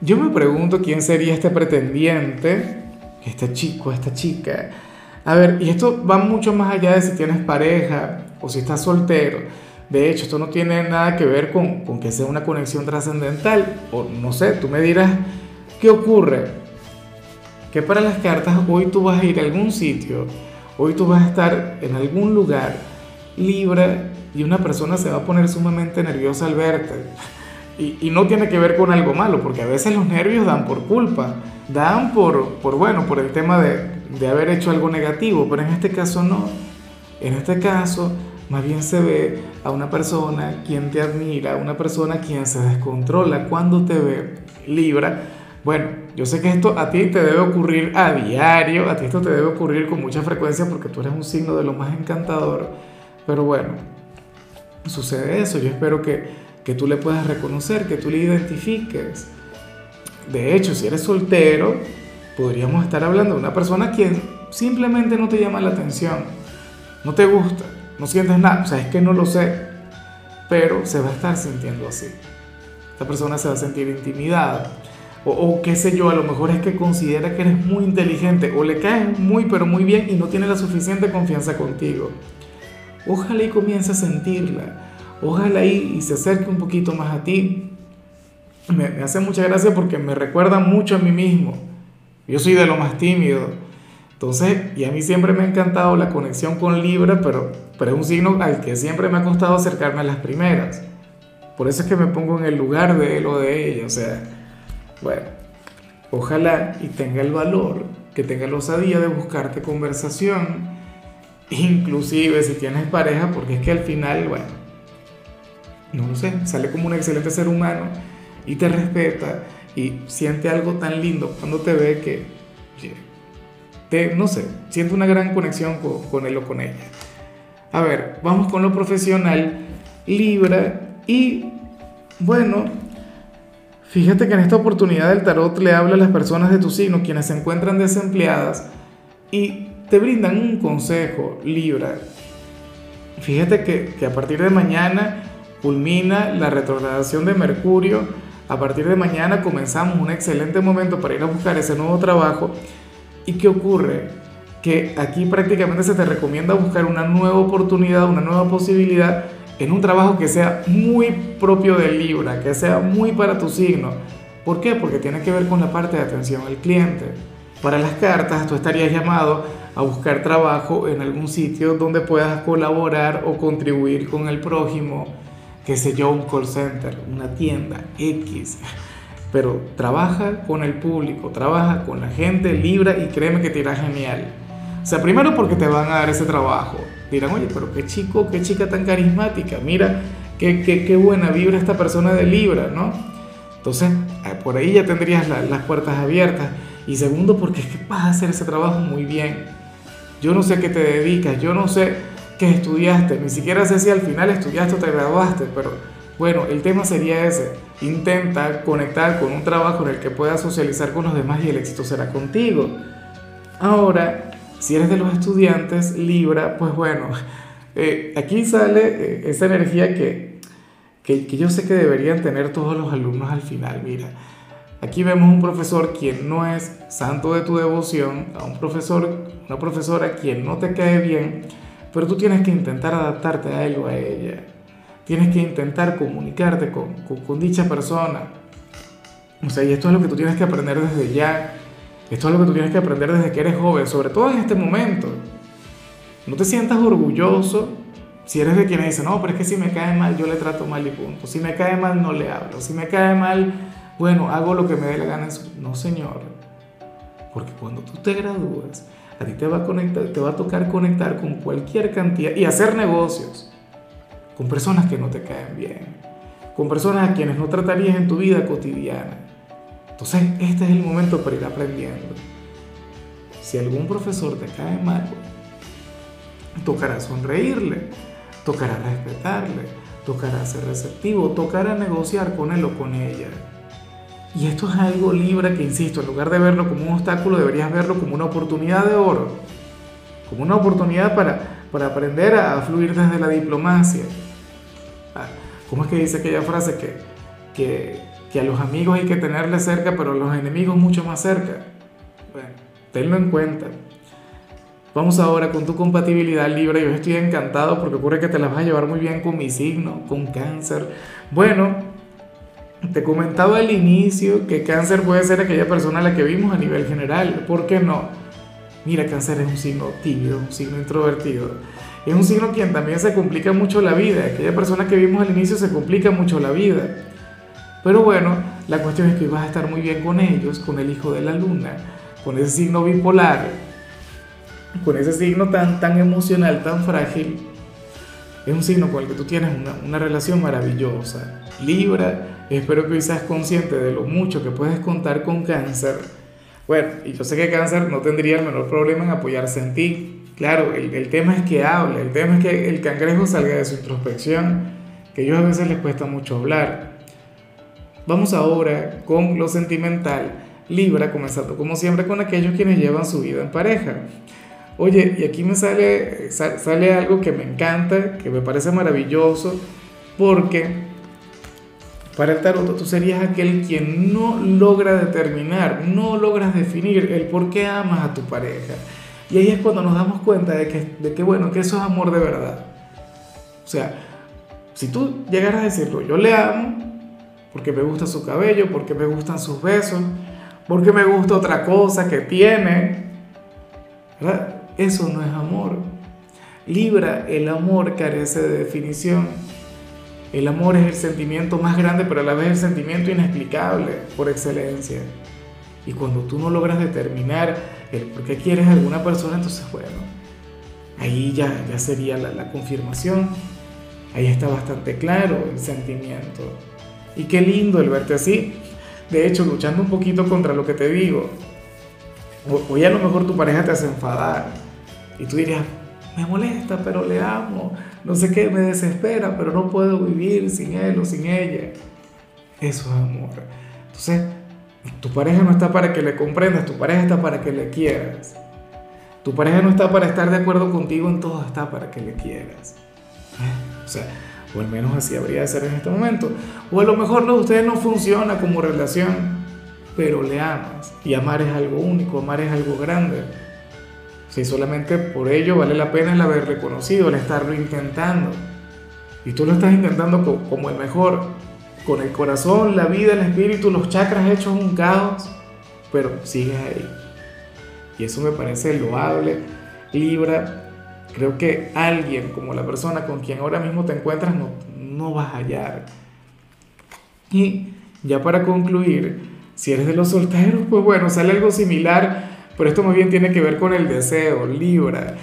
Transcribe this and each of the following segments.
yo me pregunto quién sería este pretendiente, este chico, esta chica. A ver, y esto va mucho más allá de si tienes pareja o si estás soltero. De hecho, esto no tiene nada que ver con, que sea una conexión trascendental. O no sé, tú me dirás, ¿qué ocurre? Que para las cartas hoy tú vas a ir a algún sitio, hoy tú vas a estar en algún lugar libre y una persona se va a poner sumamente nerviosa al verte y, no tiene que ver con algo malo, porque a veces los nervios dan por culpa, dan por, bueno, por el tema de, de haber hecho algo negativo, pero en este caso no. En este caso, más bien se ve a una persona quien te admira, una persona quien se descontrola cuando te ve Libra. Bueno, yo sé que esto a ti te debe ocurrir a diario, a ti esto te debe ocurrir con mucha frecuencia porque tú eres un signo de lo más encantador, pero bueno, sucede eso. Yo espero que que tú le puedas reconocer, que tú le identifiques. De hecho, si eres soltero, podríamos estar hablando de una persona quien simplemente no te llama la atención, no te gusta, no sientes nada, o sea, es que no lo sé, pero se va a estar sintiendo así. Esta persona se va a sentir intimidada. O, o, qué sé yo, a lo mejor es que considera que eres muy inteligente o le caes muy pero muy bien y no tiene la suficiente confianza contigo. Ojalá y comience a sentirla ojalá y, se acerque un poquito más a ti. Me, hace mucha gracia porque me recuerda mucho a mí mismo. Yo soy de lo más tímido. Entonces, y a mí siempre me ha encantado la conexión con Libra, pero, pero es un signo al que siempre me ha costado acercarme a las primeras. Por eso es que me pongo en el lugar de él o de ella. O sea, bueno, ojalá y tenga el valor, que tenga la osadía de buscarte conversación, inclusive si tienes pareja, porque es que al final, bueno, no lo sé, sale como un excelente ser humano y te respeta y siente algo tan lindo cuando te ve que, te, no sé, siente una gran conexión con, él o con ella. A ver, vamos con lo profesional, Libra, y bueno, fíjate que en esta oportunidad el tarot le habla a las personas de tu signo, quienes se encuentran desempleadas, y te brindan un consejo, Libra. Fíjate que, que a partir de mañana culmina la retrogradación de Mercurio. A partir de mañana comenzamos un excelente momento para ir a buscar ese nuevo trabajo. ¿Y qué ocurre? Que aquí prácticamente se te recomienda buscar una nueva oportunidad, una nueva posibilidad en un trabajo que sea muy propio de Libra, que sea muy para tu signo. ¿Por qué? Porque tiene que ver con la parte de atención al cliente. Para las cartas, tú estarías llamado a buscar trabajo en algún sitio donde puedas colaborar o contribuir con el prójimo, qué sé yo, un call center, una tienda X, pero trabaja con el público, trabaja con la gente, libra y créeme que te irá genial. O sea, primero porque te van a dar ese trabajo. Dirán, oye, pero qué chico, qué chica tan carismática, mira qué, qué, qué buena vibra esta persona de Libra, ¿no? Entonces, eh, por ahí ya tendrías las puertas abiertas. Y segundo, porque es que vas a hacer ese trabajo muy bien. Yo no sé a qué te dedicas, yo no sé que estudiaste, ni siquiera sé si al final estudiaste o te graduaste, pero bueno, el tema sería ese. Intenta conectar con un trabajo en el que puedas socializar con los demás y el éxito será contigo. Ahora, si eres de los estudiantes, Libra, pues bueno, eh, aquí sale eh, esa energía que, que, que yo sé que deberían tener todos los alumnos al final. Mira, aquí vemos un profesor quien no es santo de tu devoción, a un profesor, una profesora quien no te cae bien, pero tú tienes que intentar adaptarte a él o a ella. Tienes que intentar comunicarte con, dicha persona. O sea, y esto es lo que tú tienes que aprender desde ya. Esto es lo que tú tienes que aprender desde que eres joven, sobre todo en este momento. No te sientas orgulloso si eres de quien dice, no, pero es que si me cae mal, yo le trato mal y punto. Si me cae mal, no le hablo. Si me cae mal, bueno, hago lo que me dé la gana. No, señor. Porque cuando tú te gradúas, a ti te va a, tocar conectar con cualquier cantidad y hacer negocios con personas que no te caen bien, con personas a quienes no tratarías en tu vida cotidiana. Entonces, este es el momento para ir aprendiendo. Si algún profesor te cae mal, tocará sonreírle, tocará respetarle, tocará ser receptivo, tocará negociar con él o con ella. Y esto es algo libre que, insisto, en lugar de verlo como un obstáculo, deberías verlo como una oportunidad de oro, como una oportunidad para, para aprender a fluir desde la diplomacia. Ah, ¿Cómo es que dice aquella frase que, que, que a los amigos hay que tenerles cerca, pero a los enemigos mucho más cerca? Bueno, tenlo en cuenta. Vamos ahora con tu compatibilidad libre. Yo estoy encantado porque ocurre que te la vas a llevar muy bien con mi signo, con cáncer. Bueno, te comentaba al inicio que cáncer puede ser aquella persona a la que vimos a nivel general. ¿Por qué no? Mira, cáncer es un signo tímido, un signo introvertido. Es un signo quien también se complica mucho la vida. Aquella persona que vimos al inicio se complica mucho la vida. Pero bueno, la cuestión es que vas a estar muy bien con ellos, con el hijo de la luna, con ese signo bipolar con ese signo tan, tan emocional, tan frágil, es un signo con el que tú tienes una, una relación maravillosa. Libra, espero que hoy seas consciente de lo mucho que puedes contar con cáncer. Bueno, y yo sé que cáncer no tendría el menor problema en apoyarse en ti. Claro, el, el tema es que hable, el tema es que el cangrejo salga de su introspección, que a ellos a veces les cuesta mucho hablar. Vamos ahora con lo sentimental. Libra, comenzando como siempre con aquellos quienes llevan su vida en pareja. Oye, y aquí me sale, sale algo que me encanta, que me parece maravilloso, porque para el tarot tú serías aquel quien no logra determinar, no logras definir el por qué amas a tu pareja. Y ahí es cuando nos damos cuenta de que, de que, bueno, que eso es amor de verdad. O sea, si tú llegaras a decirlo, yo le amo porque me gusta su cabello, porque me gustan sus besos, porque me gusta otra cosa que tiene, ¿verdad? Eso no es amor. Libra, el amor carece de definición. El amor es el sentimiento más grande, pero a la vez el sentimiento inexplicable por excelencia. Y cuando tú no logras determinar el por qué quieres a alguna persona, entonces, bueno, ahí ya, ya sería la, la confirmación. Ahí está bastante claro el sentimiento. Y qué lindo el verte así. De hecho, luchando un poquito contra lo que te digo. Hoy a lo mejor tu pareja te hace enfadar y tú dirías, me molesta, pero le amo, no sé qué, me desespera, pero no puedo vivir sin él o sin ella. Eso es amor. Entonces, tu pareja no está para que le comprendas, tu pareja está para que le quieras. Tu pareja no está para estar de acuerdo contigo en todo, está para que le quieras. ¿Eh? O sea, o al menos así habría de ser en este momento. O a lo mejor no, ustedes no funciona como relación, pero le amas. Y amar es algo único, amar es algo grande. Si solamente por ello vale la pena el haber reconocido, el estarlo intentando. Y tú lo estás intentando como el mejor, con el corazón, la vida, el espíritu, los chakras hechos un caos, pero sigues ahí. Y eso me parece loable. Libra, creo que alguien como la persona con quien ahora mismo te encuentras no, no vas a hallar. Y ya para concluir, si eres de los solteros, pues bueno, sale algo similar pero esto muy bien tiene que ver con el deseo, Libra.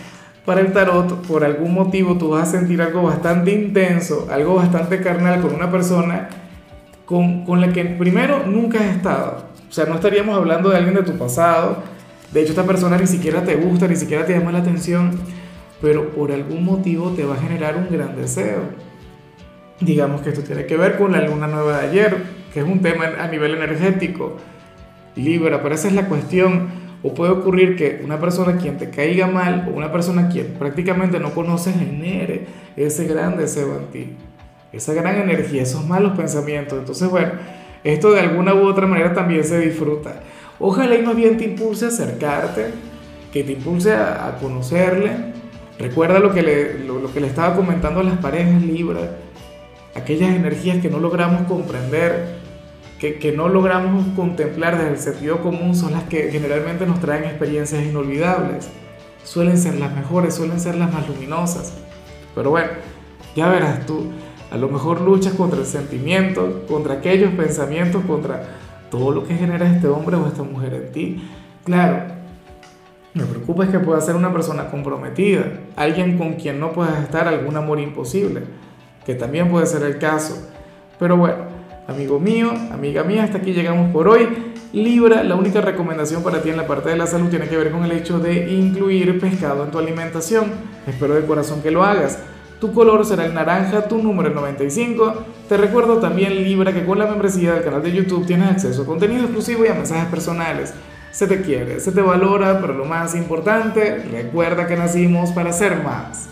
Para el tarot, por algún motivo, tú vas a sentir algo bastante intenso, algo bastante carnal con una persona con, con la que primero nunca has estado. O sea, no estaríamos hablando de alguien de tu pasado. De hecho, esta persona ni siquiera te gusta, ni siquiera te llama la atención, pero por algún motivo te va a generar un gran deseo. Digamos que esto tiene que ver con la luna nueva de ayer, que es un tema a nivel energético. Libra, pero esa es la cuestión o puede ocurrir que una persona quien te caiga mal o una persona quien prácticamente no conoces genere ese gran deseo en ti, esa gran energía, esos malos pensamientos. Entonces, bueno, esto de alguna u otra manera también se disfruta. Ojalá y más bien te impulse a acercarte, que te impulse a, conocerle. Recuerda lo que, le, lo que le estaba comentando a las parejas Libra, aquellas energías que no logramos comprender, que, no logramos contemplar desde el sentido común son las que generalmente nos traen experiencias inolvidables. Suelen ser las mejores, suelen ser las más luminosas. Pero bueno, ya verás tú, a lo mejor luchas contra el sentimiento, contra aquellos pensamientos, contra todo lo que genera este hombre o esta mujer en ti. Claro, me preocupa es que pueda ser una persona comprometida, alguien con quien no puedas estar algún amor imposible, que también puede ser el caso. Pero bueno, Amigo mío, amiga mía, hasta aquí llegamos por hoy. Libra, la única recomendación para ti en la parte de la salud tiene que ver con el hecho de incluir pescado en tu alimentación. Espero de corazón que lo hagas. Tu color será el naranja, tu número el 95. Te recuerdo también, Libra, que con la membresía del canal de YouTube tienes acceso a contenido exclusivo y a mensajes personales. Se te quiere, se te valora, pero lo más importante, recuerda que nacimos para ser más.